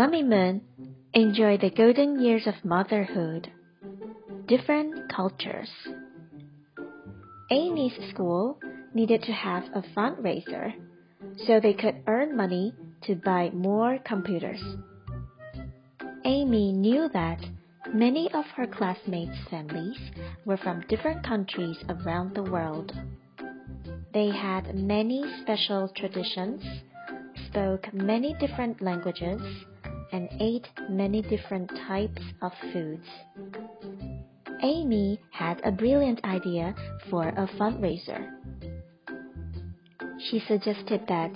Mamimoon enjoyed the golden years of motherhood. Different cultures. Amy's school needed to have a fundraiser so they could earn money to buy more computers. Amy knew that many of her classmates' families were from different countries around the world. They had many special traditions, spoke many different languages, and ate many different types of foods. Amy had a brilliant idea for a fundraiser. She suggested that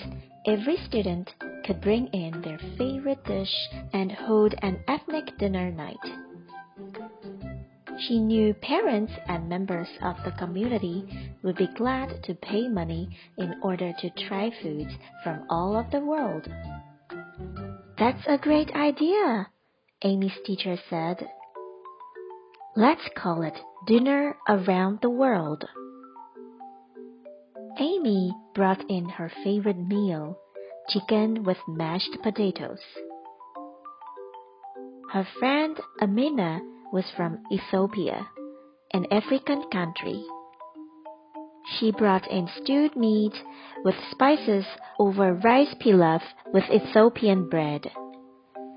every student could bring in their favorite dish and hold an ethnic dinner night. She knew parents and members of the community would be glad to pay money in order to try foods from all of the world. That's a great idea, Amy's teacher said. Let's call it Dinner Around the World. Amy brought in her favorite meal, chicken with mashed potatoes. Her friend Amina was from Ethiopia, an African country. She brought in stewed meat with spices over rice pilaf with Ethiopian bread.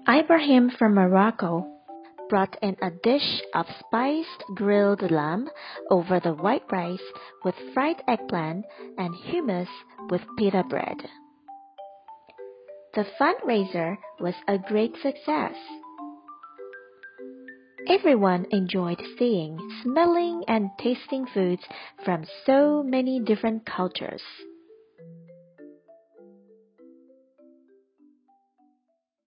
Ibrahim from Morocco brought in a dish of spiced grilled lamb over the white rice with fried eggplant and hummus with pita bread. The fundraiser was a great success. Everyone enjoyed seeing, smelling, and tasting foods from so many different cultures.